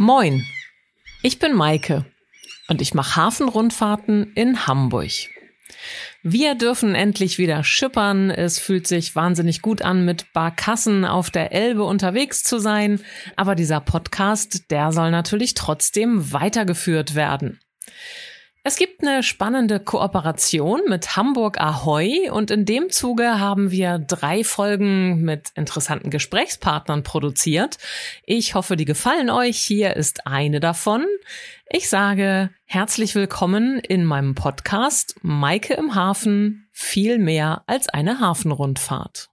Moin, ich bin Maike und ich mache Hafenrundfahrten in Hamburg. Wir dürfen endlich wieder schippern. Es fühlt sich wahnsinnig gut an, mit Barkassen auf der Elbe unterwegs zu sein. Aber dieser Podcast, der soll natürlich trotzdem weitergeführt werden. Es gibt eine spannende Kooperation mit Hamburg Ahoy und in dem Zuge haben wir drei Folgen mit interessanten Gesprächspartnern produziert. Ich hoffe, die gefallen euch. Hier ist eine davon. Ich sage herzlich willkommen in meinem Podcast Maike im Hafen, viel mehr als eine Hafenrundfahrt.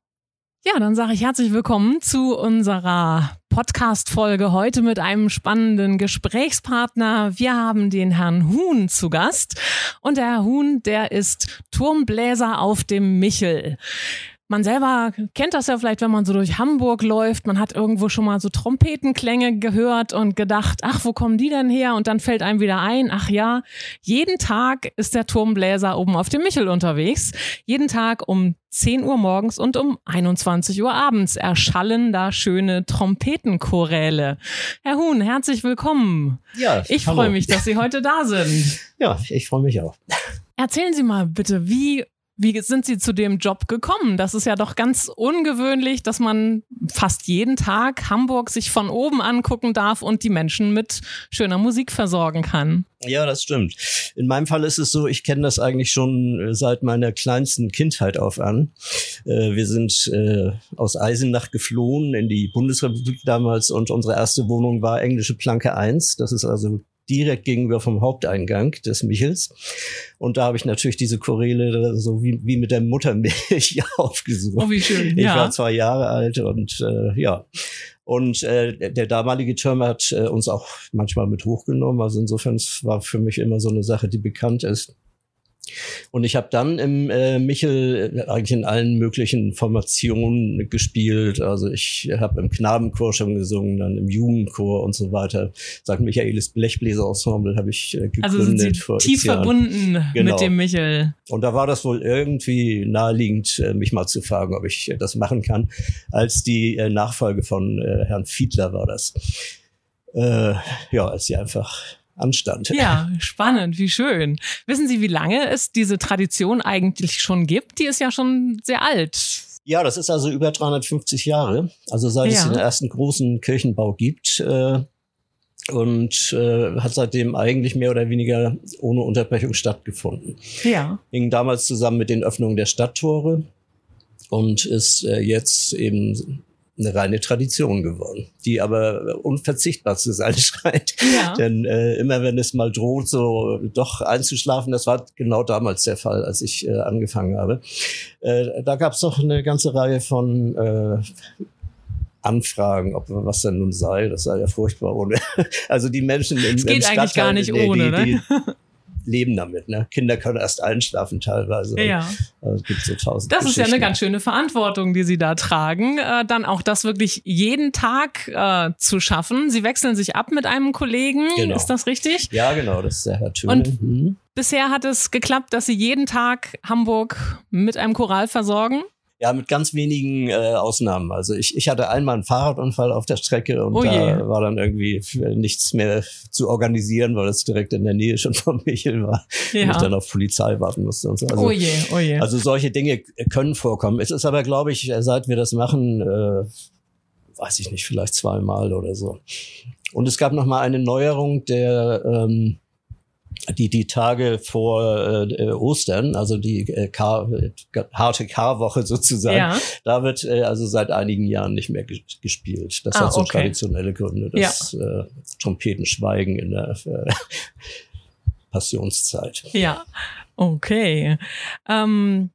Ja, dann sage ich herzlich willkommen zu unserer Podcast-Folge heute mit einem spannenden Gesprächspartner. Wir haben den Herrn Huhn zu Gast und der Herr Huhn, der ist Turmbläser auf dem Michel. Man selber kennt das ja vielleicht, wenn man so durch Hamburg läuft. Man hat irgendwo schon mal so Trompetenklänge gehört und gedacht, ach, wo kommen die denn her? Und dann fällt einem wieder ein, ach ja, jeden Tag ist der Turmbläser oben auf dem Michel unterwegs. Jeden Tag um 10 Uhr morgens und um 21 Uhr abends erschallen da schöne Trompetenchoräle. Herr Huhn, herzlich willkommen. Ja, ich freue mich, dass Sie heute da sind. Ja, ich freue mich auch. Erzählen Sie mal bitte, wie wie sind Sie zu dem Job gekommen? Das ist ja doch ganz ungewöhnlich, dass man fast jeden Tag Hamburg sich von oben angucken darf und die Menschen mit schöner Musik versorgen kann. Ja, das stimmt. In meinem Fall ist es so, ich kenne das eigentlich schon äh, seit meiner kleinsten Kindheit auf an. Äh, wir sind äh, aus Eisenach geflohen in die Bundesrepublik damals und unsere erste Wohnung war englische Planke 1. Das ist also direkt gegenüber vom Haupteingang des Michels. Und da habe ich natürlich diese Choräle so wie, wie mit der Muttermilch aufgesucht. Oh, wie schön. Ich ja. war zwei Jahre alt und äh, ja. Und äh, der damalige Türmer hat äh, uns auch manchmal mit hochgenommen. Also insofern war für mich immer so eine Sache, die bekannt ist. Und ich habe dann im äh, Michel äh, eigentlich in allen möglichen Formationen gespielt. Also ich habe im Knabenchor schon gesungen, dann im Jugendchor und so weiter. St. Michaelis Blechbläserensemble habe ich äh, gegründet. Also sind Sie tief verbunden genau. mit dem Michel. Und da war das wohl irgendwie naheliegend, äh, mich mal zu fragen, ob ich äh, das machen kann. Als die Nachfolge von Herrn Fiedler war das. Ja, als sie einfach anstand. Ja, spannend, wie schön. Wissen Sie, wie lange es diese Tradition eigentlich schon gibt? Die ist ja schon sehr alt. Ja, das ist also über 350 Jahre, also seit ja. es den ersten großen Kirchenbau gibt. Äh, und äh, hat seitdem eigentlich mehr oder weniger ohne Unterbrechung stattgefunden. Ja. Hing damals zusammen mit den Öffnungen der Stadttore und ist äh, jetzt eben eine reine Tradition geworden, die aber unverzichtbar zu sein scheint. Ja. Denn äh, immer wenn es mal droht, so doch einzuschlafen, das war genau damals der Fall, als ich äh, angefangen habe. Äh, da gab es doch eine ganze Reihe von äh, Anfragen, ob was denn nun sei. Das sei ja furchtbar ohne. Also die Menschen im, es geht im eigentlich gar nicht ohne, die, die, ne? Leben damit. Ne? Kinder können erst einschlafen teilweise. Ja. Also, gibt so tausend das ist ja eine ganz schöne Verantwortung, die Sie da tragen, äh, dann auch das wirklich jeden Tag äh, zu schaffen. Sie wechseln sich ab mit einem Kollegen, genau. ist das richtig? Ja, genau, das ist der Herr Töne. Und mhm. bisher hat es geklappt, dass Sie jeden Tag Hamburg mit einem Choral versorgen? Ja, mit ganz wenigen äh, Ausnahmen. Also ich, ich hatte einmal einen Fahrradunfall auf der Strecke und oh da war dann irgendwie nichts mehr zu organisieren, weil es direkt in der Nähe schon von Michel war. Ja. Und ich dann auf Polizei warten musste und so. Also, oh je, oh je. also solche Dinge können vorkommen. Es ist aber, glaube ich, seit wir das machen, äh, weiß ich nicht, vielleicht zweimal oder so. Und es gab noch mal eine Neuerung der ähm, die die Tage vor äh, Ostern, also die äh, Kar harte Karwoche sozusagen, ja. da wird äh, also seit einigen Jahren nicht mehr gespielt. Das ah, hat so okay. traditionelle Gründe, das ja. äh, Trompetenschweigen in der äh, Passionszeit. Ja, okay. Ähm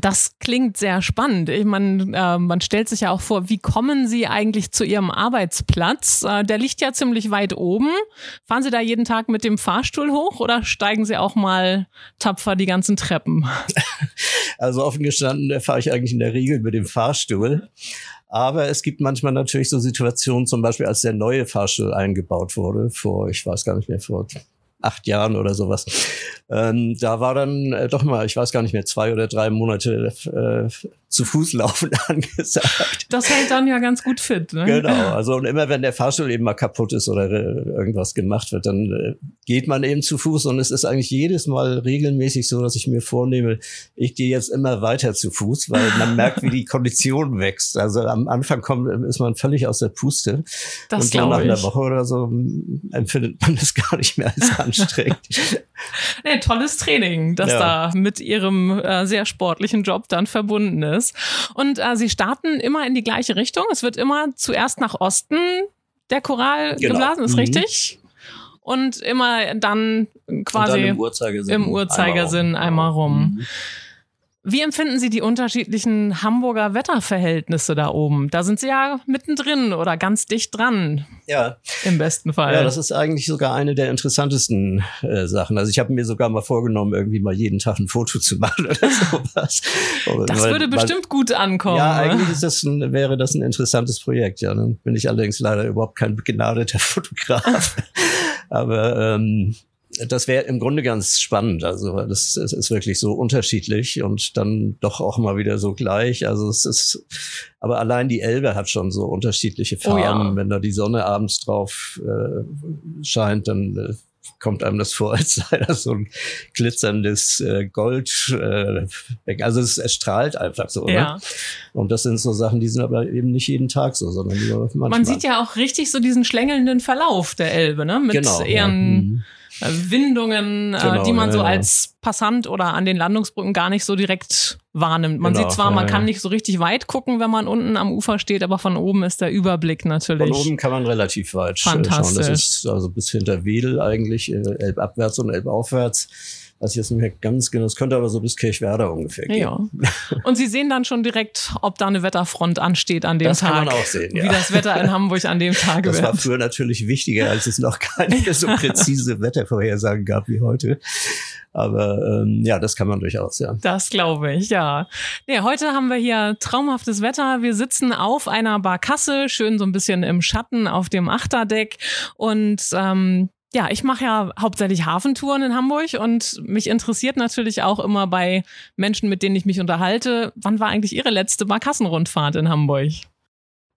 das klingt sehr spannend. Ich meine, äh, man stellt sich ja auch vor, wie kommen Sie eigentlich zu Ihrem Arbeitsplatz? Äh, der liegt ja ziemlich weit oben. Fahren Sie da jeden Tag mit dem Fahrstuhl hoch oder steigen Sie auch mal tapfer die ganzen Treppen? Also offen gestanden fahre ich eigentlich in der Regel mit dem Fahrstuhl. Aber es gibt manchmal natürlich so Situationen, zum Beispiel als der neue Fahrstuhl eingebaut wurde, vor, ich weiß gar nicht mehr, vor acht Jahren oder sowas. Ähm, da war dann äh, doch mal, ich weiß gar nicht mehr, zwei oder drei Monate äh, zu Fuß laufen angesagt. Das hält dann ja ganz gut fit. Ne? Genau, also und immer wenn der Fahrstuhl eben mal kaputt ist oder irgendwas gemacht wird, dann äh, geht man eben zu Fuß und es ist eigentlich jedes Mal regelmäßig so, dass ich mir vornehme, ich gehe jetzt immer weiter zu Fuß, weil man merkt, wie die Kondition wächst. Also am Anfang kommt, ist man völlig aus der Puste. Das und so nach einer Woche oder so empfindet man das gar nicht mehr als anstrengend. nee, tolles Training, das ja. da mit ihrem äh, sehr sportlichen Job dann verbunden ist. Und äh, sie starten immer in die gleiche Richtung. Es wird immer zuerst nach Osten der Choral genau. geblasen, ist mhm. richtig? Und immer dann quasi dann im Uhrzeigersinn, im Uhrzeigersinn einmal rum. Einmal rum. Mhm. Wie empfinden Sie die unterschiedlichen Hamburger Wetterverhältnisse da oben? Da sind Sie ja mittendrin oder ganz dicht dran. Ja. Im besten Fall. Ja, das ist eigentlich sogar eine der interessantesten äh, Sachen. Also ich habe mir sogar mal vorgenommen, irgendwie mal jeden Tag ein Foto zu machen oder sowas. das weil, würde bestimmt weil, gut ankommen. Ja, ne? eigentlich ist das ein, wäre das ein interessantes Projekt. Ja, dann bin ich allerdings leider überhaupt kein begnadeter Fotograf. Aber ähm, das wäre im Grunde ganz spannend. Also das, es ist wirklich so unterschiedlich und dann doch auch mal wieder so gleich. Also es ist, aber allein die Elbe hat schon so unterschiedliche Farben. Oh ja. Wenn da die Sonne abends drauf äh, scheint, dann äh, kommt einem das vor, als sei das so ein glitzerndes äh, Gold. Äh, also es, es strahlt einfach so. Ne? Ja. Ne? Und das sind so Sachen, die sind aber eben nicht jeden Tag so, sondern nur manchmal. Man sieht ja auch richtig so diesen schlängelnden Verlauf der Elbe, ne? Mit genau, ihren ja. Mhm. Windungen, äh, genau, die man so ja. als Passant oder an den Landungsbrücken gar nicht so direkt wahrnimmt. Man genau, sieht zwar, ja, man kann nicht so richtig weit gucken, wenn man unten am Ufer steht, aber von oben ist der Überblick natürlich. Von oben kann man relativ weit schauen. Das ist also bis hinter Wedel eigentlich, äh, elbabwärts und elbaufwärts weiß ich jetzt nicht mehr ganz genau. Es könnte aber so bis Kirchwerder ungefähr gehen. Ja. Und Sie sehen dann schon direkt, ob da eine Wetterfront ansteht an dem das Tag. Das kann man auch sehen, ja. Wie das Wetter in Hamburg an dem Tag das wird. Das war früher natürlich wichtiger, als es noch keine so präzise Wettervorhersagen gab wie heute. Aber ähm, ja, das kann man durchaus, ja. Das glaube ich, ja. Nee, heute haben wir hier traumhaftes Wetter. Wir sitzen auf einer Barkasse, schön so ein bisschen im Schatten auf dem Achterdeck. Und ähm, ja, ich mache ja hauptsächlich Hafentouren in Hamburg und mich interessiert natürlich auch immer bei Menschen, mit denen ich mich unterhalte, wann war eigentlich Ihre letzte Barkassenrundfahrt in Hamburg?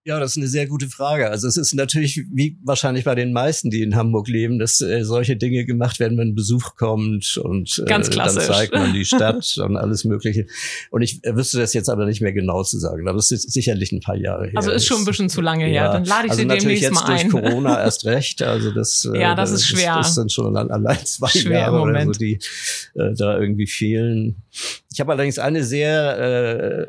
Ja, das ist eine sehr gute Frage. Also es ist natürlich wie wahrscheinlich bei den meisten, die in Hamburg leben, dass äh, solche Dinge gemacht werden, wenn Besuch kommt und äh, dann zeigt man die Stadt und alles Mögliche. Und ich äh, wüsste das jetzt aber nicht mehr genau zu sagen. Aber es ist sicherlich ein paar Jahre her. Also ist schon ein bisschen zu lange her. Ja. Dann lade ich also sie demnächst jetzt mal ein. durch Corona erst recht. Also das, äh, ja, das, das ist schwer. Das, das sind schon allein zwei schwer Jahre oder so, die äh, da irgendwie fehlen. Ich habe allerdings eine sehr, äh,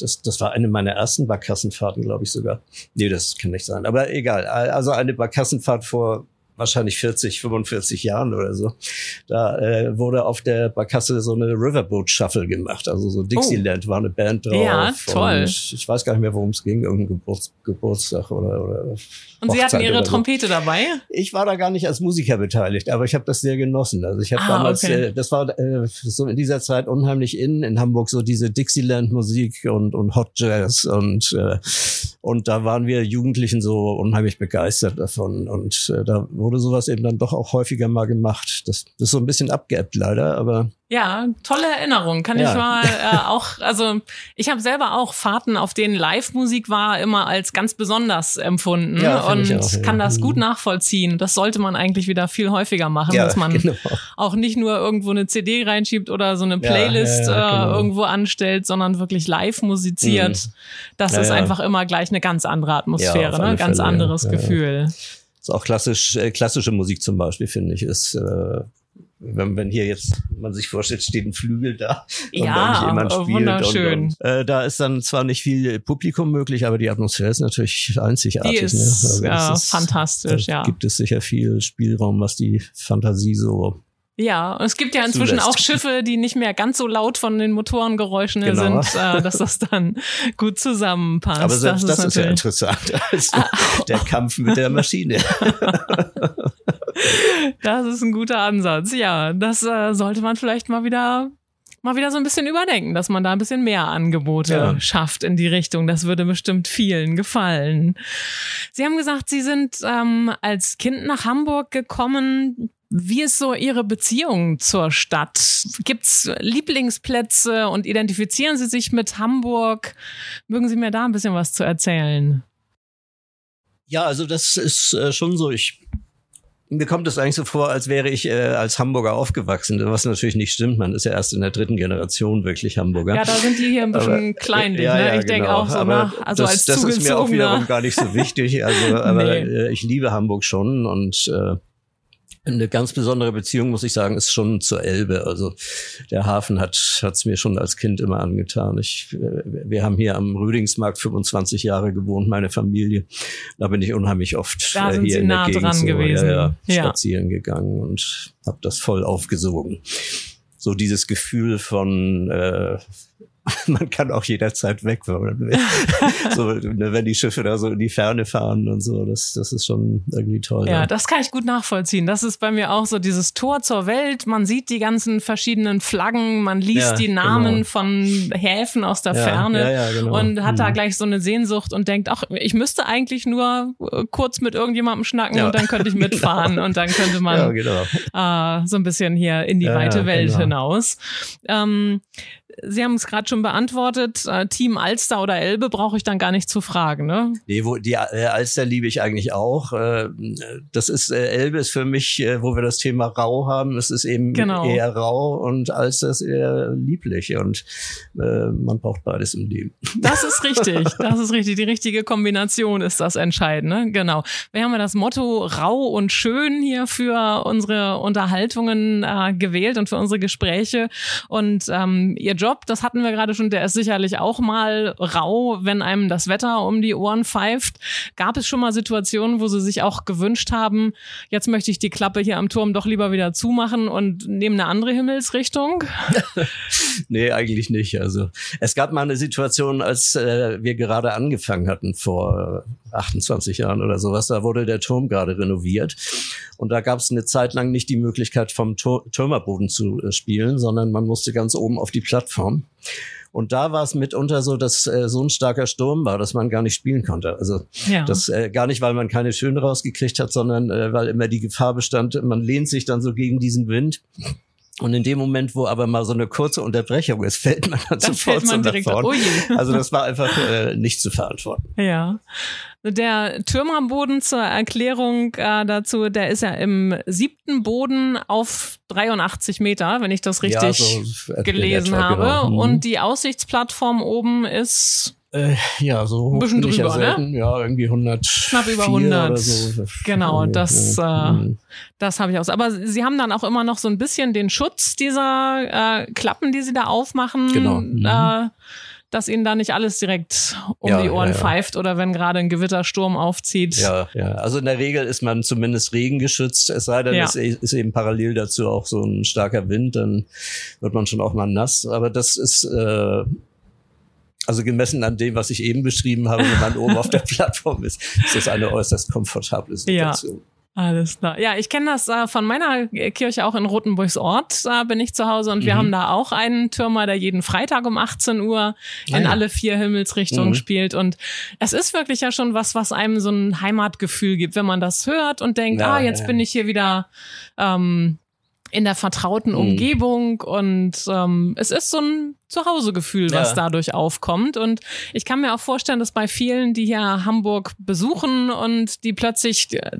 das, das war eine meiner ersten Barkassenfahrten, glaube ich sogar. Nee, das kann nicht sein. Aber egal. Also eine Barkassenfahrt vor wahrscheinlich 40, 45 Jahren oder so. Da äh, wurde auf der Barkasse so eine Riverboat Shuffle gemacht. Also so Dixieland oh. war eine Band drauf. Ja, toll. ich weiß gar nicht mehr, worum es ging. Irgendein Geburts Geburtstag oder, oder und Sie hatten Ihre Trompete dabei? Ich war da gar nicht als Musiker beteiligt, aber ich habe das sehr genossen. Also ich habe ah, damals, okay. äh, das war äh, so in dieser Zeit unheimlich in in Hamburg so diese Dixieland-Musik und und Hot Jazz und äh, und da waren wir Jugendlichen so unheimlich begeistert davon und äh, da wurde sowas eben dann doch auch häufiger mal gemacht. Das, das ist so ein bisschen abgeebbt leider, aber ja, tolle Erinnerung. Kann ja. ich mal äh, auch, also ich habe selber auch Fahrten, auf denen Live-Musik war, immer als ganz besonders empfunden ja, und auch, ja. kann das gut mhm. nachvollziehen. Das sollte man eigentlich wieder viel häufiger machen, dass man genau. auch nicht nur irgendwo eine CD reinschiebt oder so eine Playlist äh, genau. irgendwo anstellt, sondern wirklich live musiziert. Mhm. Das ist einfach immer gleich eine ganz andere Atmosphäre, ne? ganz anderes Gefühl. Ist auch klassisch, äh, klassische Musik zum Beispiel, finde ich, ist äh, wenn, wenn hier jetzt man sich vorstellt, steht ein Flügel da und ja, jemand spielt. Wunderschön. Und, und, äh, da ist dann zwar nicht viel Publikum möglich, aber die Atmosphäre ist natürlich einzigartig. Die ist, ne? also ja, ist, fantastisch, ja. Gibt es sicher viel Spielraum, was die Fantasie so ja, und es gibt ja inzwischen zulässt. auch Schiffe, die nicht mehr ganz so laut von den Motorengeräuschen genau. sind, äh, dass das dann gut zusammenpasst. Aber selbst das, das ist, ist ja interessant. Also ah, der Kampf mit der Maschine. das ist ein guter Ansatz. Ja, das äh, sollte man vielleicht mal wieder mal wieder so ein bisschen überdenken, dass man da ein bisschen mehr Angebote ja. schafft in die Richtung. Das würde bestimmt vielen gefallen. Sie haben gesagt, Sie sind ähm, als Kind nach Hamburg gekommen Wie ist so Ihre Beziehung zur Stadt? Gibt's Lieblingsplätze und identifizieren Sie sich mit Hamburg? Mögen Sie mir da ein bisschen was zu erzählen? Ja, also das ist äh, schon so. Ich mir kommt es eigentlich so vor, als wäre ich äh, als Hamburger aufgewachsen, was natürlich nicht stimmt. Man ist ja erst in der dritten Generation wirklich Hamburger. Ja, da sind die hier ein bisschen aber, kleinlich. Ja, ne? ja, ich genau. denke auch so, aber also das, als das ist mir auch wiederum gar nicht so wichtig. Also, aber nee. äh, ich liebe Hamburg schon und äh, eine ganz besondere Beziehung, muss ich sagen, ist schon zur Elbe. Also der Hafen hat es mir schon als Kind immer angetan. Ich, wir haben hier am Rüdingsmarkt 25 Jahre gewohnt, meine Familie. Da bin ich unheimlich oft da äh, hier Sie in nah der Gegend dran so, gewesen. Ja, ja, ja. spazieren gegangen und habe das voll aufgesogen. So dieses Gefühl von äh, man kann auch jederzeit weg, wenn man will. so, ne, wenn die Schiffe da so in die Ferne fahren und so, das, das ist schon irgendwie toll. Ja, ja, das kann ich gut nachvollziehen. Das ist bei mir auch so dieses Tor zur Welt. Man sieht die ganzen verschiedenen Flaggen, man liest ja, die Namen genau. von Häfen aus der ja, Ferne genau. und hat mhm. da gleich so eine Sehnsucht und denkt, ach, ich müsste eigentlich nur äh, kurz mit irgendjemandem schnacken und dann könnte ich mitfahren genau. und dann könnte man genau. äh, so ein bisschen hier in die weite Welt genau. hinaus. Ähm, Sie haben es gerade schon beantwortet. Äh, Team Alster oder Elbe brauche ich dann gar nicht zu fragen, ne? Nee, wo, die äh, Alster liebe ich eigentlich auch. Äh, das ist Elbe ist für mich, wo wir das Thema rau haben. Es ist eben genau. eher rau und Alster ist eher lieblich und man braucht beides im Leben. Das ist richtig. Das ist richtig. Die richtige Kombination ist das Entscheidende. Genau. Wir haben ja das Motto rau und schön hier für unsere Unterhaltungen äh, gewählt und für unsere Gespräche. Und ähm, ihr Job Job, das hatten wir gerade schon, der ist sicherlich auch mal rau, wenn einem das Wetter um die Ohren pfeift. Gab es schon mal Situationen, wo Sie sich auch gewünscht haben, jetzt möchte ich die Klappe hier am Turm doch lieber wieder zumachen und nehme eine andere Himmelsrichtung? nee, eigentlich nicht. Also es gab mal eine Situation, als äh, wir gerade angefangen hatten vor 28 Jahren oder sowas, da wurde der Turm gerade renoviert. Und da gab es eine Zeit lang nicht die Möglichkeit, vom Tur Türmerboden zu äh, spielen, sondern man musste ganz oben auf die Plattform. Und da war es mitunter so, dass äh, so ein starker Sturm war, dass man gar nicht spielen konnte. Also ja. das äh, gar nicht, weil man keine Schöne rausgekriegt hat, sondern äh, weil immer die Gefahr bestand, man lehnt sich dann so gegen diesen Wind. Und in dem Moment, wo aber mal so eine kurze Unterbrechung ist, fällt man dann, dann sofort man direkt davon. Oh also das war einfach äh, nicht zu verantworten. Ja. Der Turm am Boden zur Erklärung äh, dazu, der ist ja im siebten Boden auf 83 Meter, wenn ich das richtig ja, so gelesen etwa, habe. Genau. Mhm. Und die Aussichtsplattform oben ist äh, ja, so ein bisschen drüber, ja ne? Ja, irgendwie 100. Knapp über 100. So. Genau, das, ja. äh, mhm. das habe ich aus. Aber sie haben dann auch immer noch so ein bisschen den Schutz dieser äh, Klappen, die sie da aufmachen. Genau. Mhm. Äh, dass ihnen da nicht alles direkt um ja, die Ohren ja, ja. pfeift oder wenn gerade ein Gewittersturm aufzieht. Ja, ja. Also in der Regel ist man zumindest regengeschützt. Es sei denn, es ist eben parallel dazu auch so ein starker Wind, dann wird man schon auch mal nass. Aber das ist äh, also gemessen an dem, was ich eben beschrieben habe, wenn man oben auf der Plattform ist, ist das eine äußerst komfortable Situation. Ja. Alles klar. Ja, ich kenne das äh, von meiner Kirche auch in Rotenburgs Ort, da bin ich zu Hause und mhm. wir haben da auch einen Türmer, der jeden Freitag um 18 Uhr in ah, alle vier Himmelsrichtungen mhm. spielt und es ist wirklich ja schon was, was einem so ein Heimatgefühl gibt, wenn man das hört und denkt, ja, ah, jetzt ja. bin ich hier wieder ähm, in der vertrauten mhm. Umgebung und ähm, es ist so ein Zuhausegefühl, was ja. dadurch aufkommt. Und ich kann mir auch vorstellen, dass bei vielen, die hier Hamburg besuchen und die plötzlich äh,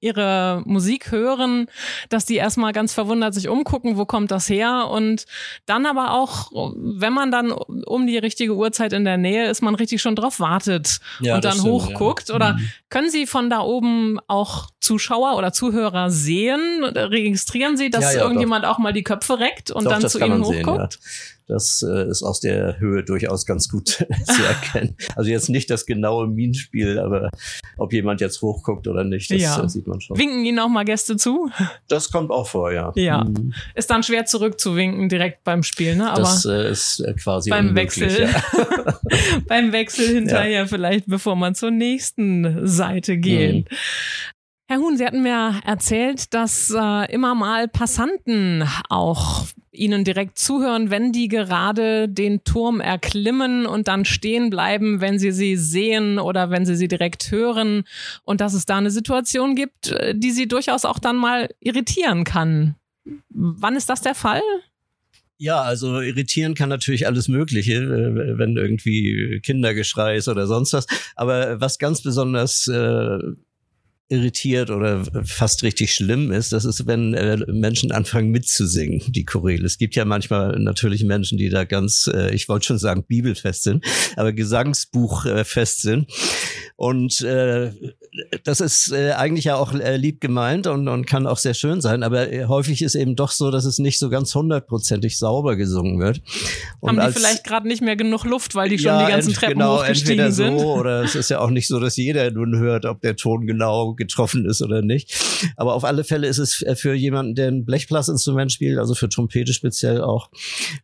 ihre Musik hören, dass die erstmal ganz verwundert sich umgucken, wo kommt das her und dann aber auch, wenn man dann um die richtige Uhrzeit in der Nähe ist, man richtig schon drauf wartet ja, und dann hochguckt ja. oder mhm. können Sie von da oben auch Zuschauer oder Zuhörer sehen? Registrieren Sie, dass ja, irgendjemand doch. auch mal die Köpfe reckt und doch, dann zu Ihnen hochguckt? Sehen, das äh, ist aus der Höhe durchaus ganz gut zu erkennen. Also jetzt nicht das genaue Minenspiel, aber ob jemand jetzt hochguckt oder nicht, das ja. Äh, sieht man schon. Winken Ihnen auch mal Gäste zu? Das kommt auch vor, ja. Ja. Mhm. Ist dann schwer zurückzuwinken direkt beim Spiel, ne? Aber das äh, ist äh, quasi beim Wechsel. Ja. beim Wechsel hinterher ja. vielleicht, bevor man zur nächsten Seite geht. Mhm. Herr Huhn, Sie hatten mir erzählt, dass äh, immer mal Passanten auch ihnen direkt zuhören, wenn die gerade den Turm erklimmen und dann stehen bleiben, wenn sie sie sehen oder wenn sie sie direkt hören und dass es da eine Situation gibt, äh, die sie durchaus auch dann mal irritieren kann. Wann ist das der Fall? Ja, also irritieren kann natürlich alles Mögliche, äh, wenn irgendwie Kindergeschrei ist oder sonst was. Aber was ganz besonders äh, irritiert oder fast richtig schlimm ist, das ist, wenn äh, Menschen anfangen mitzusingen, die Choräle. Es gibt ja manchmal natürlich Menschen, die da ganz, äh, ich wollte schon sagen, bibelfest sind, aber Gesangsbuchfest äh, sind. Und äh, das ist äh, eigentlich ja auch äh, lieb gemeint und, und kann auch sehr schön sein, aber äh, häufig ist eben doch so, dass es nicht so ganz hundertprozentig sauber gesungen wird. Und Haben die als, vielleicht gerade nicht mehr genug Luft, weil die schon ja, die ganzen Treppen genau, hochgestiegen entweder sind? So, oder es ist ja auch nicht so, dass jeder nun hört, ob der Ton genau getroffen ist oder nicht. Aber auf alle Fälle ist es für jemanden, der ein Blechblasinstrument spielt, also für Trompete speziell auch,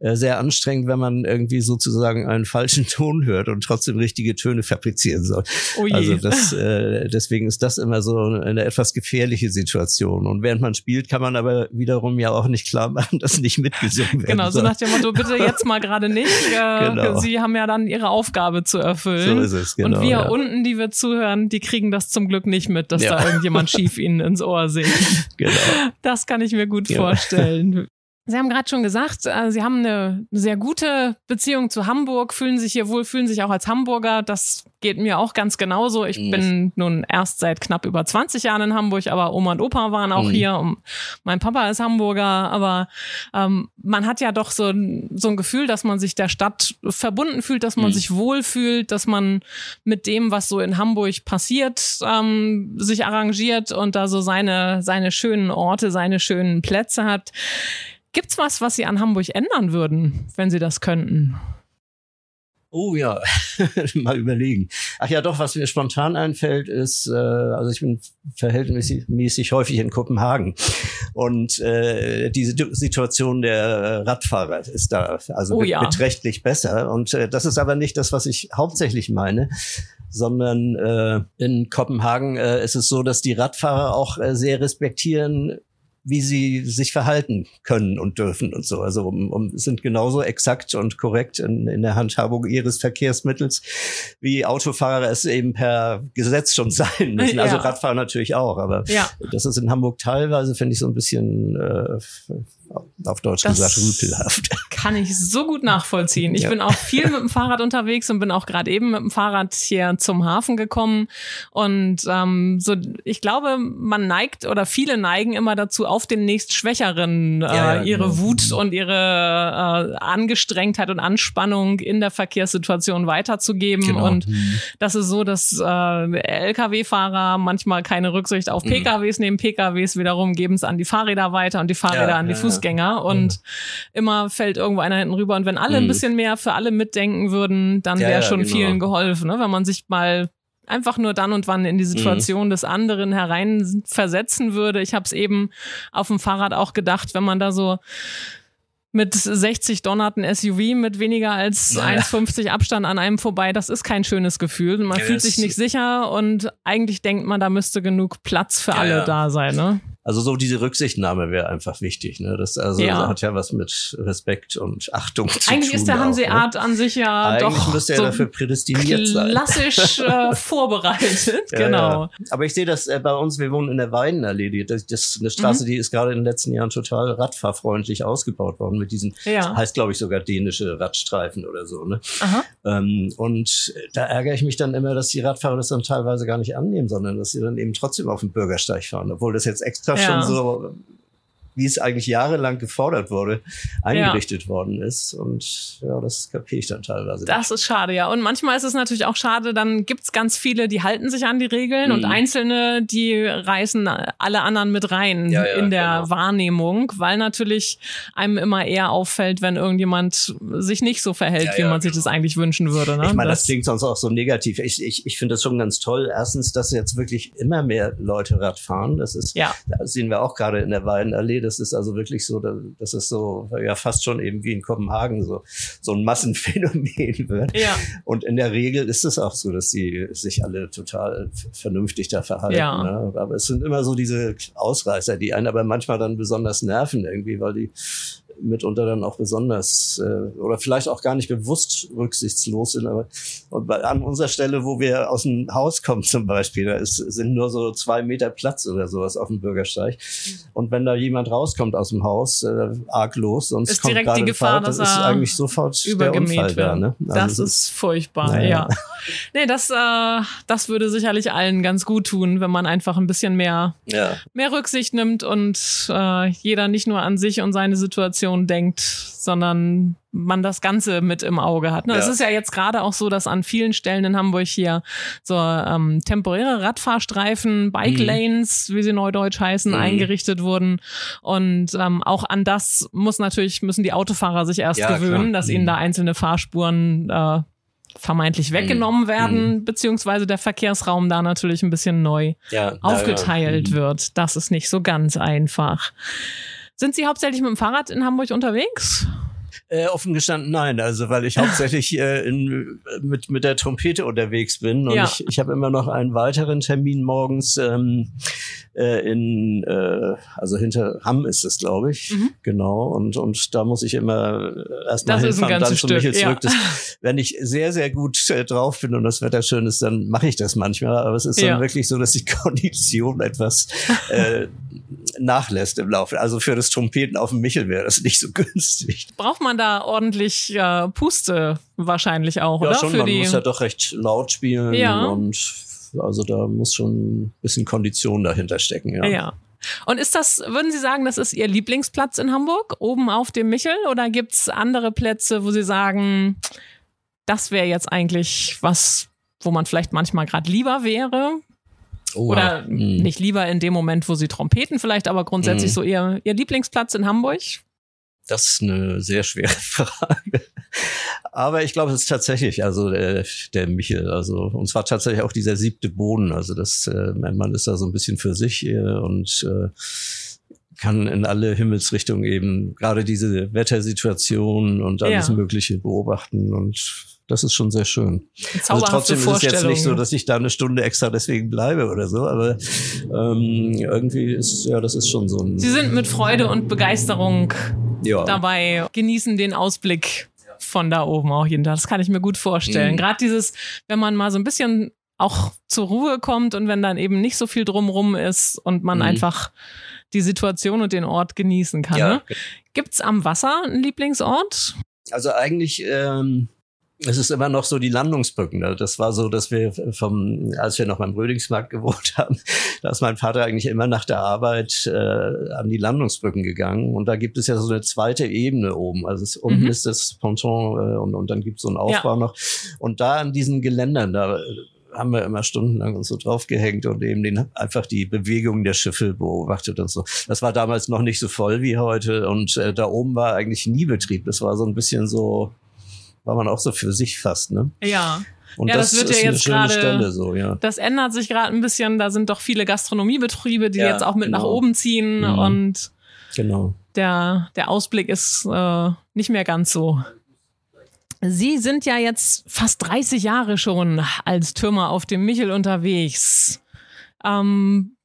äh, sehr anstrengend, wenn man irgendwie sozusagen einen falschen Ton hört und trotzdem richtige Töne fabrizieren soll. Oh also das, äh, deswegen ist das immer so eine etwas gefährliche Situation. Und während man spielt, kann man aber wiederum ja auch nicht klar machen, dass nicht mitgesungen wird. Genau, so nach dem Motto, bitte jetzt mal gerade nicht. Äh, genau. Sie haben ja dann ihre Aufgabe zu erfüllen. So ist es, genau. Und wir ja. unten, die wir zuhören, die kriegen das zum Glück nicht mit, dass ja. da irgendjemand schief ihnen ins Ohr singt. Genau. Das kann ich mir gut ja. vorstellen. Sie haben gerade schon gesagt, äh, Sie haben eine sehr gute Beziehung zu Hamburg, fühlen sich hier wohl, fühlen sich auch als Hamburger. Das geht mir auch ganz genauso. Ich mhm. bin nun erst seit knapp über 20 Jahren in Hamburg, aber Oma und Opa waren auch mhm. hier. Und mein Papa ist Hamburger, aber ähm, man hat ja doch so, so ein Gefühl, dass man sich der Stadt verbunden fühlt, dass man mhm. sich wohlfühlt, dass man mit dem, was so in Hamburg passiert, ähm, sich arrangiert und da so seine, seine schönen Orte, seine schönen Plätze hat. Gibt's was, was Sie an Hamburg ändern würden, wenn Sie das könnten? Oh ja, mal überlegen. Ach ja, doch, was mir spontan einfällt, ist, äh, also ich bin verhältnismäßig häufig in Kopenhagen und äh, diese Situation der Radfahrer ist da also oh, ja. beträchtlich besser. Und äh, das ist aber nicht das, was ich hauptsächlich meine, sondern äh, in Kopenhagen äh, ist es so, dass die Radfahrer auch äh, sehr respektieren, wie sie sich verhalten können und dürfen und so. Also um, um, sind genauso exakt und korrekt in, in der Handhabung ihres Verkehrsmittels, wie Autofahrer es eben per Gesetz schon sein müssen. Also ja. Radfahrer natürlich auch, aber ja. das ist in Hamburg teilweise, finde ich, so ein bisschen äh, auf Deutsch das gesagt rüpelhaft. Kann ich so gut nachvollziehen. Ich ja. bin auch viel mit dem Fahrrad unterwegs und bin auch gerade eben mit dem Fahrrad hier zum Hafen gekommen. Und ähm, so, ich glaube, man neigt oder viele neigen immer dazu, auf den nächst Schwächeren äh, ja, ja, ihre genau. Wut mhm. und ihre äh, Angestrengtheit und Anspannung in der Verkehrssituation weiterzugeben. Genau. Und mhm. das ist so, dass äh, Lkw-Fahrer manchmal keine Rücksicht auf mhm. PKWs nehmen. PKWs wiederum geben es an die Fahrräder weiter und die Fahrräder an die Fußgänger. Fußgänger und immer fällt irgendwo einer hinten rüber. Und wenn alle ein mhm. bisschen mehr für alle mitdenken würden, dann wäre ja, schon genau. vielen geholfen. Ne? Wenn man sich mal einfach nur dann und wann in die Situation mhm. des anderen hereinversetzen würde. Ich habe es eben auf dem Fahrrad auch gedacht, wenn man da so mit 60 donnerten SUV mit weniger als naja. 1,50 Abstand an einem vorbei, das ist kein schönes Gefühl. Man ja, fühlt sich nicht sicher und eigentlich denkt man, da müsste genug Platz für ja, alle ja. da sein. Ne? Also so diese Rücksichtnahme wäre einfach wichtig. Ne? Das also ja. hat ja was mit Respekt und Achtung zu Eigentlich tun. ist der Hanseat ne? an sich ja Eigentlich doch müsste er so dafür prädestiniert sein. Klassisch äh, vorbereitet, ja, genau. Ja. Aber ich sehe das äh, bei uns, wir wohnen in der Weidenallee. Das, das ist eine Straße, mhm. die ist gerade in den letzten Jahren total radfahrfreundlich ausgebaut worden mit diesen, ja. heißt glaube ich sogar dänische Radstreifen oder so. Ne? Ähm, und da ärgere ich mich dann immer, dass die Radfahrer das dann teilweise gar nicht annehmen, sondern dass sie dann eben trotzdem auf dem Bürgersteig fahren, obwohl das jetzt extra das ja. schon so wie es eigentlich jahrelang gefordert wurde, eingerichtet ja. worden ist. Und ja, das kapiere ich dann teilweise. Das nicht. ist schade, ja. Und manchmal ist es natürlich auch schade, dann gibt's ganz viele, die halten sich an die Regeln mhm. und Einzelne, die reißen alle anderen mit rein ja, ja, in der genau. Wahrnehmung, weil natürlich einem immer eher auffällt, wenn irgendjemand sich nicht so verhält, wie man genau. sich das eigentlich wünschen würde. Ne? Ich meine, das, das klingt sonst auch so negativ. Ich, ich, ich finde das schon ganz toll. Erstens, dass jetzt wirklich immer mehr Leute Rad fahren. Das ist, ja. das sehen wir auch gerade in der Weidenallee das ist also wirklich so, dass es so ja fast schon eben wie in Kopenhagen so so ein Massenphänomen wird. Ja. Und in der Regel ist es auch so, dass die sich alle total vernünftig da verhalten. Ja. Ne? Aber es sind immer so diese Ausreißer, die einen aber manchmal dann besonders nerven irgendwie, weil die mitunter dann auch besonders äh, oder vielleicht auch gar nicht bewusst rücksichtslos sind. Aber und bei, an unserer Stelle, wo wir aus dem Haus kommen zum Beispiel, da ist, sind nur so zwei Meter Platz oder sowas auf dem Bürgersteig. Und wenn da jemand rauskommt aus dem Haus, äh, arglos, sonst ist kommt direkt die Gefahr, Fahrt, dass ist er eigentlich sofort der Unfall wird. da. Ne? Also das ist furchtbar, naja. ja. Nee, das, äh, das würde sicherlich allen ganz gut tun, wenn man einfach ein bisschen mehr, ja. mehr Rücksicht nimmt und äh, jeder nicht nur an sich und seine Situation denkt, sondern man das Ganze mit im Auge hat. Ne? Es ist ja jetzt gerade auch so, dass an vielen Stellen in Hamburg hier so ähm, temporäre Radfahrstreifen, Bike mhm. Lanes, wie sie neudeutsch heißen, mhm. eingerichtet wurden. Und ähm, auch an das muss natürlich, müssen die Autofahrer sich erst ja, gewöhnen, klar. dass mhm. ihnen da einzelne Fahrspuren äh, vermeintlich mhm. weggenommen werden, mhm. beziehungsweise der Verkehrsraum da natürlich ein bisschen neu ja, aufgeteilt ja. Mhm. wird. Das ist nicht so ganz einfach. Sind Sie hauptsächlich mit dem Fahrrad in Hamburg unterwegs? Äh, offen gestanden nein, also weil ich hauptsächlich äh, in, mit, mit der Trompete unterwegs bin und ja. ich, ich habe immer noch einen weiteren Termin morgens ähm, äh, in, äh, also hinter Hamm ist es, glaube ich, mhm. genau und, und da muss ich immer erst mal hinfahren, dann zu Michel zurück. Ja. Das, wenn ich sehr, sehr gut äh, drauf bin und das Wetter schön ist, dann mache ich das manchmal, aber es ist dann ja. wirklich so, dass die Kondition etwas äh, nachlässt im Laufe. Also für das Trompeten auf dem Michel wäre das nicht so günstig. Braucht man da ordentlich äh, Puste wahrscheinlich auch, ja, oder? Schon, Für man die... muss ja doch recht laut spielen ja. und also da muss schon ein bisschen Kondition dahinter stecken, ja. Ja. Und ist das, würden Sie sagen, das ist Ihr Lieblingsplatz in Hamburg, oben auf dem Michel? Oder gibt's andere Plätze, wo Sie sagen, das wäre jetzt eigentlich was, wo man vielleicht manchmal gerade lieber wäre? Oh, Oder hm. nicht lieber in dem Moment, wo Sie trompeten vielleicht, aber grundsätzlich hm. so Ihr, Ihr Lieblingsplatz in Hamburg? Das ist eine sehr schwere Frage. Aber ich glaube, es ist tatsächlich, also der, der Michel, also und zwar tatsächlich auch dieser siebte Boden. Also das, äh, mein Mann ist da so ein bisschen für sich äh, und äh, kann in alle Himmelsrichtungen eben gerade diese Wettersituation und alles ja. Mögliche beobachten und das ist schon sehr schön. Also trotzdem ist es jetzt nicht so, dass ich da eine Stunde extra deswegen bleibe oder so, aber ähm, irgendwie ist ja, das ist schon so ein. Sie sind mit Freude und Begeisterung ja. dabei, genießen den Ausblick von da oben auch jeden Tag. Das kann ich mir gut vorstellen. Mhm. Gerade dieses, wenn man mal so ein bisschen auch zur Ruhe kommt und wenn dann eben nicht so viel drumrum ist und man mhm. einfach die Situation und den Ort genießen kann. Ja. Ne? Gibt's am Wasser einen Lieblingsort? Also eigentlich ähm, es ist immer noch so die Landungsbrücken. Ne? Das war so, dass wir vom, als wir noch beim Rödingsmarkt gewohnt haben, da ist mein Vater eigentlich immer nach der Arbeit äh, an die Landungsbrücken gegangen. Und da gibt es ja so eine zweite Ebene oben. Also es, unten mhm. ist das Ponton äh, und, und dann gibt es so einen Aufbau ja. noch. Und da an diesen Geländern, da haben wir immer stundenlang uns so draufgehängt und eben den, einfach die Bewegung der Schiffe beobachtet und so. Das war damals noch nicht so voll wie heute und äh, da oben war eigentlich nie Betrieb. Das war so ein bisschen so war man auch so für sich fast, ne? Ja. Und ja, das, das wird ja jetzt gerade, so, ja. das ändert sich gerade ein bisschen. Da sind doch viele Gastronomiebetriebe, die ja, jetzt auch mit genau. nach oben ziehen mhm. und genau. der, der Ausblick ist äh, nicht mehr ganz so. Sie sind ja jetzt fast 30 Jahre schon als Türmer auf dem Michel unterwegs. Ähm,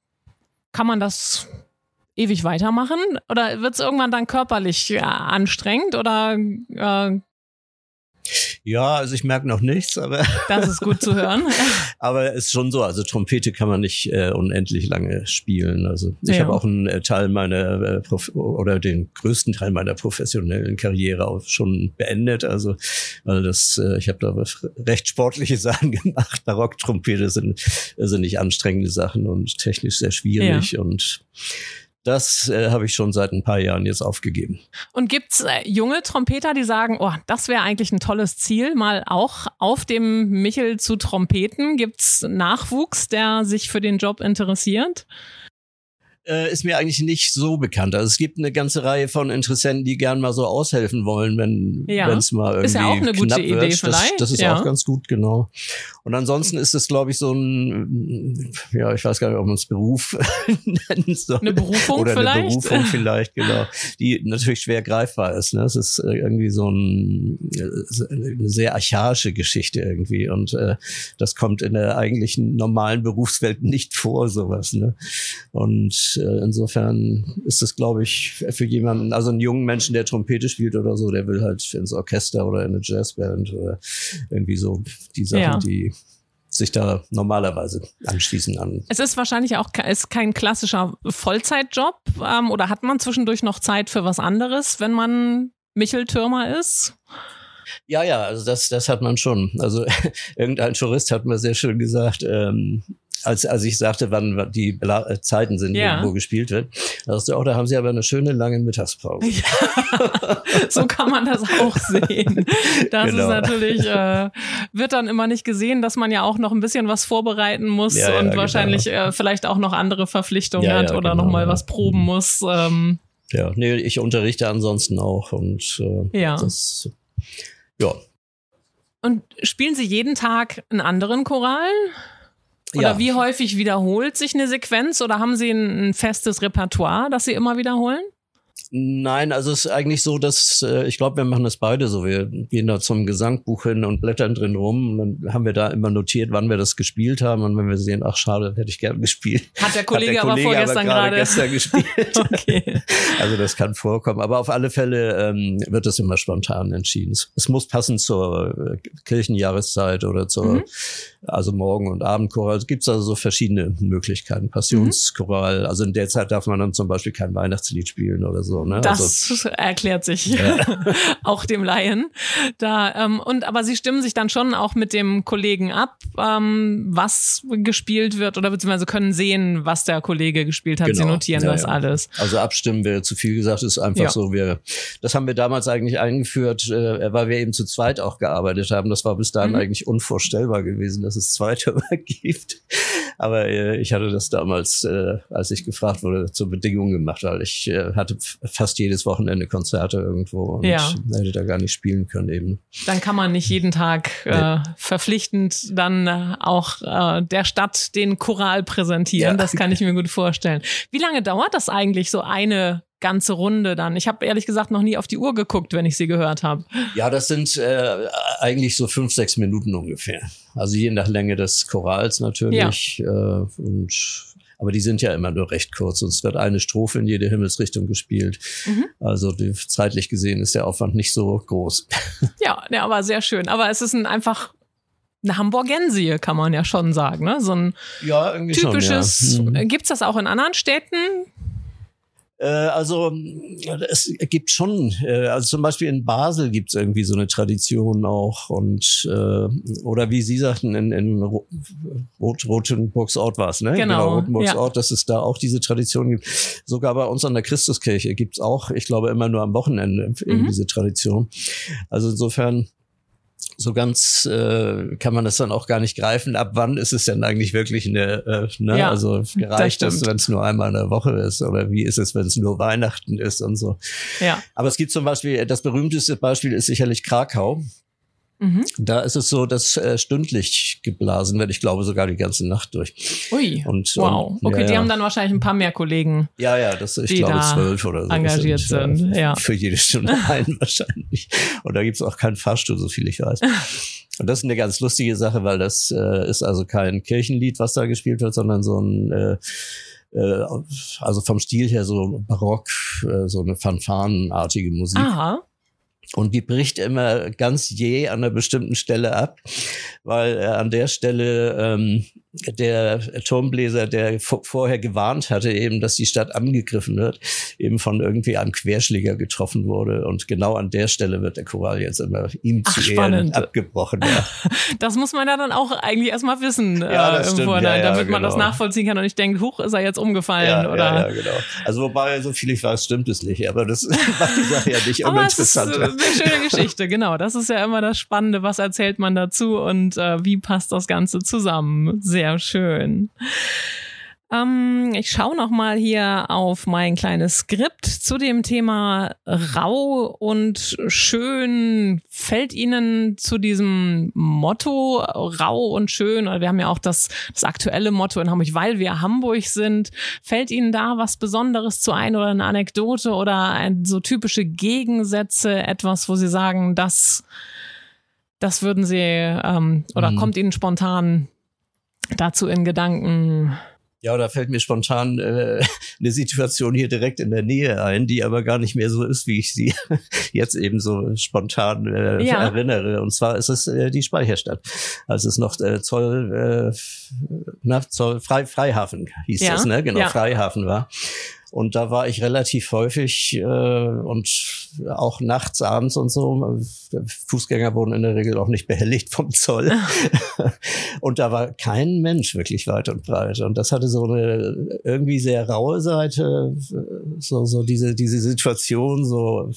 kann man das ewig weitermachen? Oder wird es irgendwann dann körperlich ja, anstrengend? Oder äh, ja, also ich merke noch nichts, aber. Das ist gut zu hören. aber es ist schon so, also Trompete kann man nicht äh, unendlich lange spielen. Also ich ja. habe auch einen äh, Teil meiner äh, oder den größten Teil meiner professionellen Karriere auch schon beendet. Also weil das, äh, ich habe da recht sportliche Sachen gemacht. Barocktrompete sind, sind nicht anstrengende Sachen und technisch sehr schwierig ja. und das äh, habe ich schon seit ein paar Jahren jetzt aufgegeben. Und gibt's äh, junge Trompeter, die sagen, oh, das wäre eigentlich ein tolles Ziel, mal auch auf dem Michel zu trompeten? Gibt's Nachwuchs, der sich für den Job interessiert? Äh, ist mir eigentlich nicht so bekannt. Also es gibt eine ganze Reihe von Interessenten, die gern mal so aushelfen wollen, wenn ja. es mal irgendwie ist ja auch eine gute Idee wird. vielleicht. Das, das ist ja. auch ganz gut, genau. Und ansonsten ist es, glaube ich, so ein, ja, ich weiß gar nicht, ob man es Beruf nennen soll. Eine Berufung Oder vielleicht? Eine Berufung vielleicht, genau. Die natürlich schwer greifbar ist. Ne? Es ist äh, irgendwie so ein, eine sehr archaische Geschichte irgendwie. Und äh, das kommt in der eigentlichen normalen Berufswelt nicht vor, sowas. Ne? Und äh, insofern ist es, glaube ich, für jemanden, also einen jungen Menschen, der Trompete spielt oder so, der will halt ins Orchester oder in eine Jazzband oder irgendwie so die Sachen, ja. die sich da normalerweise anschließen an. Es ist wahrscheinlich auch ist kein klassischer Vollzeitjob ähm, oder hat man zwischendurch noch Zeit für was anderes, wenn man Michel-Türmer ist? Ja, ja, also das, das hat man schon. Also irgendein Tourist hat mir sehr schön gesagt, ähm, als, als ich sagte, wann die äh, Zeiten sind, ja. wo, gespielt wird. Da sagst du, oh, da haben sie aber eine schöne lange Mittagspause. Ja, so kann man das auch sehen. Das genau. ist natürlich, äh, wird dann immer nicht gesehen, dass man ja auch noch ein bisschen was vorbereiten muss ja, und wahrscheinlich genau. äh, vielleicht auch noch andere Verpflichtungen hat oder genau, noch mal was proben muss. Ähm. Ja, nee, ich unterrichte ansonsten auch und äh, ja. das, ja. Und spielen Sie jeden Tag einen anderen Choral? Oder ja. wie häufig wiederholt sich eine Sequenz oder haben Sie ein, ein festes Repertoire, das Sie immer wiederholen? Nein, also es ist eigentlich so, dass äh, ich glaube, wir machen das beide so. Wir gehen da zum Gesangbuch hin und blättern drin rum. Und dann haben wir da immer notiert, wann wir das gespielt haben. Und wenn wir sehen, ach schade, hätte ich gerne gespielt. Hat der Kollege, der Kollege aber vorgestern gerade gestern gespielt. okay. Also das kann vorkommen. Aber auf alle Fälle ähm, wird das immer spontan entschieden. Es muss passen zur äh, Kirchenjahreszeit oder zur, mhm. Also Morgen- und Abendchoral. Es gibt also so verschiedene Möglichkeiten. Passionschoral. Mhm. Also in der Zeit darf man dann zum Beispiel kein Weihnachtslied spielen oder so. Ne? Das also, erklärt sich ja. auch dem Laien. Da, ähm, und aber sie stimmen sich dann schon auch mit dem Kollegen ab, ähm, was gespielt wird oder beziehungsweise können sehen, was der Kollege gespielt hat. Genau. Sie notieren ja, das ja. alles. Also abstimmen wäre zu viel gesagt, ist einfach so. Wir, das haben wir damals eigentlich eingeführt, äh, weil wir eben zu zweit auch gearbeitet haben. Das war bis dahin mhm. eigentlich unvorstellbar gewesen, dass es zwei Türme gibt. Aber äh, ich hatte das damals, äh, als ich gefragt wurde, zur Bedingung gemacht, weil ich äh, hatte fast jedes Wochenende Konzerte irgendwo und ja. hätte da gar nicht spielen können eben. Dann kann man nicht jeden Tag äh, verpflichtend dann äh, auch äh, der Stadt den Choral präsentieren. Ja. Das kann ich mir gut vorstellen. Wie lange dauert das eigentlich, so eine ganze Runde dann? Ich habe ehrlich gesagt noch nie auf die Uhr geguckt, wenn ich sie gehört habe. Ja, das sind äh, eigentlich so fünf, sechs Minuten ungefähr. Also je nach Länge des Chorals natürlich. Ja. Äh, und aber die sind ja immer nur recht kurz und es wird eine Strophe in jede Himmelsrichtung gespielt. Mhm. Also die, zeitlich gesehen ist der Aufwand nicht so groß. Ja, ja, aber sehr schön. Aber es ist ein einfach eine Hamburgensie, kann man ja schon sagen, ne? So ein ja, typisches. Schon, ja. mhm. Gibt's das auch in anderen Städten? Äh, also es gibt schon, äh, also zum Beispiel in Basel gibt es irgendwie so eine Tradition auch und äh, oder wie Sie sagten, in, in Rot, Rotenburgsort war es, ne? Genau, genau Rotenburgsort, ja. dass es da auch diese Tradition gibt. Sogar bei uns an der Christuskirche gibt's auch, ich glaube, immer nur am Wochenende mhm. diese Tradition. Also insofern so ganz äh, kann man das dann auch gar nicht greifen. Ab wann ist es denn eigentlich wirklich eine, äh, ne? Ja, also reicht das, wenn es nur einmal in der Woche ist oder wie ist es, wenn es nur Weihnachten ist und so. Ja. Aber es gibt zum Beispiel, das berühmteste Beispiel ist sicherlich Krakau. Mhm. Da ist es so, dass äh, stündlich geblasen wird. Ich glaube sogar die ganze Nacht durch. Ui. Und, wow. Und, okay, ja, die haben dann wahrscheinlich ein paar mehr Kollegen. Ja, ja, das ich glaube zwölf oder so. Engagiert sind. sind. Ja. Für jede Stunde einen wahrscheinlich. Und da gibt's auch keinen Fahrstuhl, so viel ich weiß. Und das ist eine ganz lustige Sache, weil das äh, ist also kein Kirchenlied, was da gespielt wird, sondern so ein äh, äh also vom Stil her so barock, äh, so eine fanfarenartige Musik. Aha. Und die bricht immer ganz je an einer bestimmten Stelle ab, weil äh, an der Stelle ähm, der Turmbläser, der vorher gewarnt hatte, eben, dass die Stadt angegriffen wird, eben von irgendwie einem Querschläger getroffen wurde. Und genau an der Stelle wird der Choral jetzt immer ihm Ach, zu. Ehren abgebrochen. Ja. Das muss man ja dann auch eigentlich erstmal wissen, ja, äh, Vorhinein, ja, damit man das genau. nachvollziehen kann und nicht denkt, huch, ist er jetzt umgefallen, ja, oder? Ja, genau. Also wobei, so viel ich weiß, stimmt es nicht, aber das macht die Sache ja nicht uninteressanter. Das ist eine schöne Geschichte, genau. Das ist ja immer das Spannende, was erzählt man dazu und äh, wie passt das Ganze zusammen. Sehr sehr schön. Ähm, ich schaue noch mal hier auf mein kleines Skript zu dem Thema rau und schön. Fällt Ihnen zu diesem Motto rau und schön, wir haben ja auch das, das aktuelle Motto in Hamburg, weil wir Hamburg sind, fällt Ihnen da was Besonderes zu ein oder eine Anekdote oder ein, so typische Gegensätze, etwas, wo Sie sagen, das, das würden Sie ähm, oder mhm. kommt Ihnen spontan dazu in Gedanken? Ja, da fällt mir spontan äh, eine Situation hier direkt in der Nähe ein, die aber gar nicht mehr so ist, wie ich sie jetzt eben so spontan äh, ja. erinnere. Und zwar ist es äh, die Speicherstadt, als es noch äh, Zoll, äh, na, Zoll Frei, Freihafen hieß ja. das, ne? Genau, ja. Freihafen war. Und da war ich relativ häufig äh, und auch nachts, abends und so. Fußgänger wurden in der Regel auch nicht behelligt vom Zoll. und da war kein Mensch wirklich weit und breit. Und das hatte so eine irgendwie sehr raue Seite, so, so diese, diese Situation, so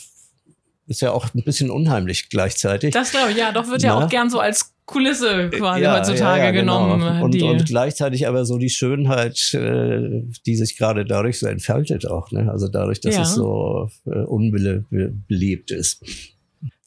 ist ja auch ein bisschen unheimlich gleichzeitig. Das glaube ich, ja, doch wird ja auch gern so als Kulisse quasi ja, heutzutage ja, ja, genau. genommen. Und, und, gleichzeitig aber so die Schönheit, äh, die sich gerade dadurch so entfaltet auch. Ne? Also dadurch, dass es so äh, unbelebt ist.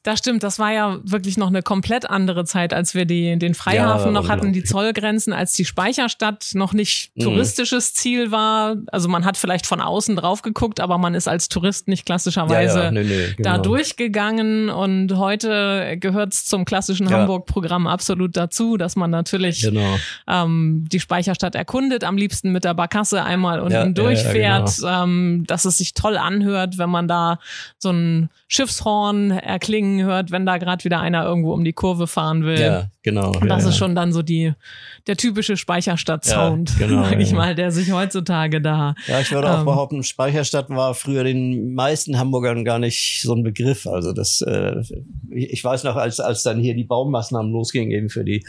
Das stimmt, das war ja wirklich noch eine komplett andere Zeit, als wir die, den Freihafen ja, noch hatten, die Zollgrenzen, als die Speicherstadt noch nicht mhm. touristisches Ziel war. Also man hat vielleicht von außen drauf geguckt, aber man ist als Tourist nicht klassischerweise ja, ja, nee, nee, genau. da durchgegangen. Und heute gehört es zum klassischen Hamburg-Programm absolut dazu, dass man natürlich genau. ähm, die Speicherstadt erkundet, am liebsten mit der Barkasse einmal unten durchfährt, genau. ähm, dass es sich toll anhört, wenn man da so ein Schiffshorn erklingen Klingen hört, wenn da gerade wieder einer irgendwo um die Kurve fahren will. Ja, genau. Und das ja, ist schon dann so die, der typische Speicherstadt-Sound, ja, genau, sag ich ja. mal, der sich heutzutage da. Ja, ich würde auch ähm, behaupten, Speicherstadt war früher den meisten Hamburgern gar nicht so ein Begriff. Also das, äh, ich weiß noch, als, als dann hier die Baumaßnahmen losgingen, eben für die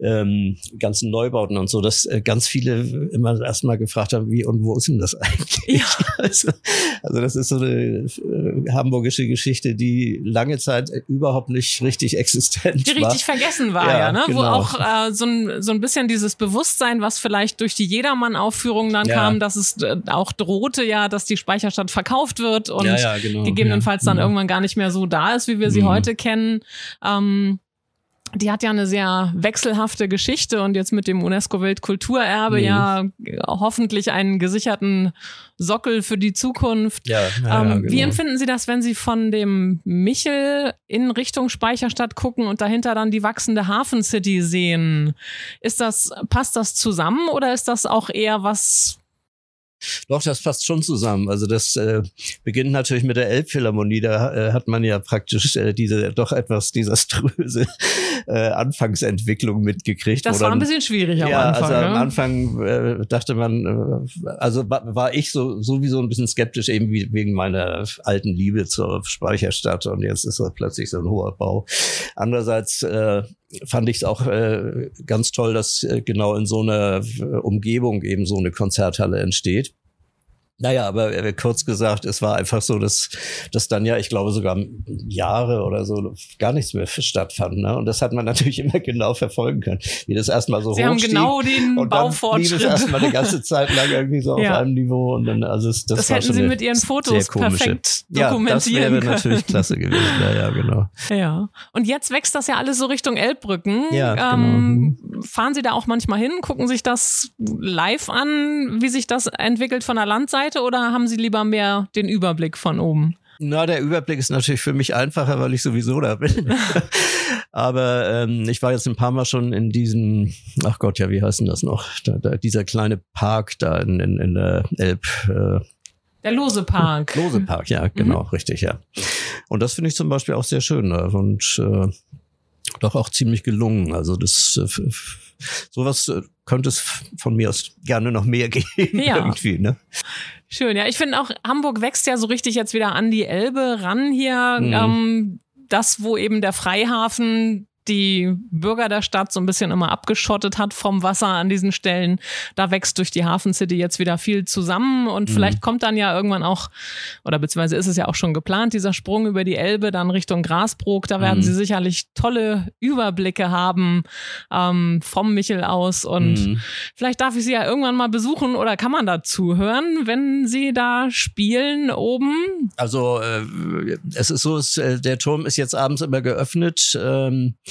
ähm, ganzen Neubauten und so, dass äh, ganz viele immer erstmal gefragt haben, wie und wo ist denn das eigentlich? Ja. Also, also das ist so eine äh, hamburgische Geschichte, die lange Zeit überhaupt nicht richtig existent die war. richtig vergessen war, ja, ja ne? Genau. Wo auch äh, so, ein, so ein bisschen dieses Bewusstsein, was vielleicht durch die Jedermann-Aufführung dann ja. kam, dass es äh, auch drohte ja, dass die Speicherstadt verkauft wird und ja, genau. gegebenenfalls dann irgendwann gar nicht mehr so da ist, wie wir sie mhm. heute kennen. Ähm, die hat ja eine sehr wechselhafte Geschichte und jetzt mit dem UNESCO-Weltkulturerbe mhm. ja hoffentlich einen gesicherten Sockel für die Zukunft. Ja, ja, ähm, ja, genau. Wie empfinden Sie das, wenn Sie von dem Michel in Richtung Speicherstadt gucken und dahinter dann die wachsende Hafen City sehen? Ist das, passt das zusammen oder ist das auch eher was, doch, das passt schon zusammen. Also das äh, beginnt natürlich mit der Elbphilharmonie. Da äh, hat man ja praktisch äh, diese doch etwas desaströse äh, Anfangsentwicklung mitgekriegt. Das war ein bisschen schwierig am ja, Anfang. Also am ne? Anfang äh, dachte man, äh, also war, war ich so sowieso ein bisschen skeptisch, eben wie, wegen meiner alten Liebe zur Speicherstadt. Und jetzt ist das plötzlich so ein hoher Bau. Andererseits äh, fand ich es auch äh, ganz toll, dass äh, genau in so einer Umgebung eben so eine Konzerthalle entsteht. Naja, aber äh, kurz gesagt, es war einfach so, dass, dass dann ja, ich glaube, sogar Jahre oder so gar nichts mehr stattfand. Ne? Und das hat man natürlich immer genau verfolgen können, wie das erstmal so Sie haben genau den und Baufortschritt. Dann blieb es erstmal eine ganze Zeit lang irgendwie so ja. auf einem Niveau. Und dann, also das, das hätten Sie mit Ihren Fotos perfekt dokumentieren ja, das wäre natürlich klasse gewesen. Ja, ja, genau. Ja. Und jetzt wächst das ja alles so Richtung Elbbrücken. Ja, genau. Ähm, mhm. fahren Sie da auch manchmal hin, gucken sich das live an, wie sich das entwickelt von der Landseite? Seite oder haben Sie lieber mehr den Überblick von oben? Na, der Überblick ist natürlich für mich einfacher, weil ich sowieso da bin. Aber ähm, ich war jetzt ein paar Mal schon in diesem, ach Gott, ja, wie heißt denn das noch? Da, da, dieser kleine Park da in, in, in der Elb. Äh, der Lose Park. Lose Park, ja, genau, mhm. richtig, ja. Und das finde ich zum Beispiel auch sehr schön ne? und äh, doch auch ziemlich gelungen. Also das äh, sowas äh, könnte es von mir aus gerne noch mehr geben ja. irgendwie, ne? Schön, ja. Ich finde auch, Hamburg wächst ja so richtig jetzt wieder an die Elbe ran hier. Mhm. Ähm, das, wo eben der Freihafen die Bürger der Stadt so ein bisschen immer abgeschottet hat vom Wasser an diesen Stellen. Da wächst durch die Hafen City jetzt wieder viel zusammen und mhm. vielleicht kommt dann ja irgendwann auch, oder beziehungsweise ist es ja auch schon geplant, dieser Sprung über die Elbe dann Richtung Grasbrook. Da werden mhm. sie sicherlich tolle Überblicke haben ähm, vom Michel aus und mhm. vielleicht darf ich sie ja irgendwann mal besuchen oder kann man da zuhören, wenn sie da spielen oben? Also äh, es ist so, es, äh, der Turm ist jetzt abends immer geöffnet. Ähm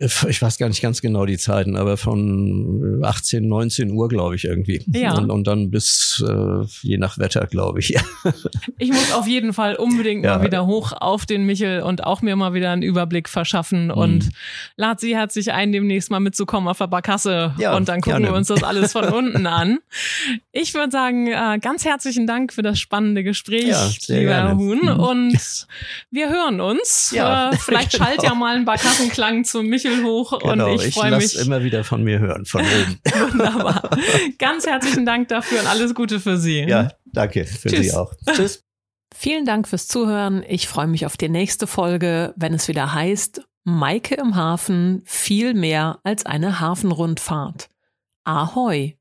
ich weiß gar nicht ganz genau die Zeiten, aber von 18, 19 Uhr, glaube ich, irgendwie. Ja. Und, und dann bis äh, je nach Wetter, glaube ich. ich muss auf jeden Fall unbedingt ja. mal wieder hoch auf den Michel und auch mir mal wieder einen Überblick verschaffen mhm. und lad sie herzlich ein, demnächst mal mitzukommen auf der Barkasse ja, und dann gucken gerne. wir uns das alles von unten an. Ich würde sagen, äh, ganz herzlichen Dank für das spannende Gespräch, ja, lieber Herr Huhn. Mhm. Und wir hören uns. Ja, äh, vielleicht genau. schalt ja mal ein Barkassenklang zum Michel hoch genau, und ich, ich freue mich. immer wieder von mir hören, von oben. Wunderbar. Ganz herzlichen Dank dafür und alles Gute für Sie. Ja, danke für Tschüss. Sie auch. Tschüss. Vielen Dank fürs Zuhören. Ich freue mich auf die nächste Folge, wenn es wieder heißt, Maike im Hafen viel mehr als eine Hafenrundfahrt. Ahoi!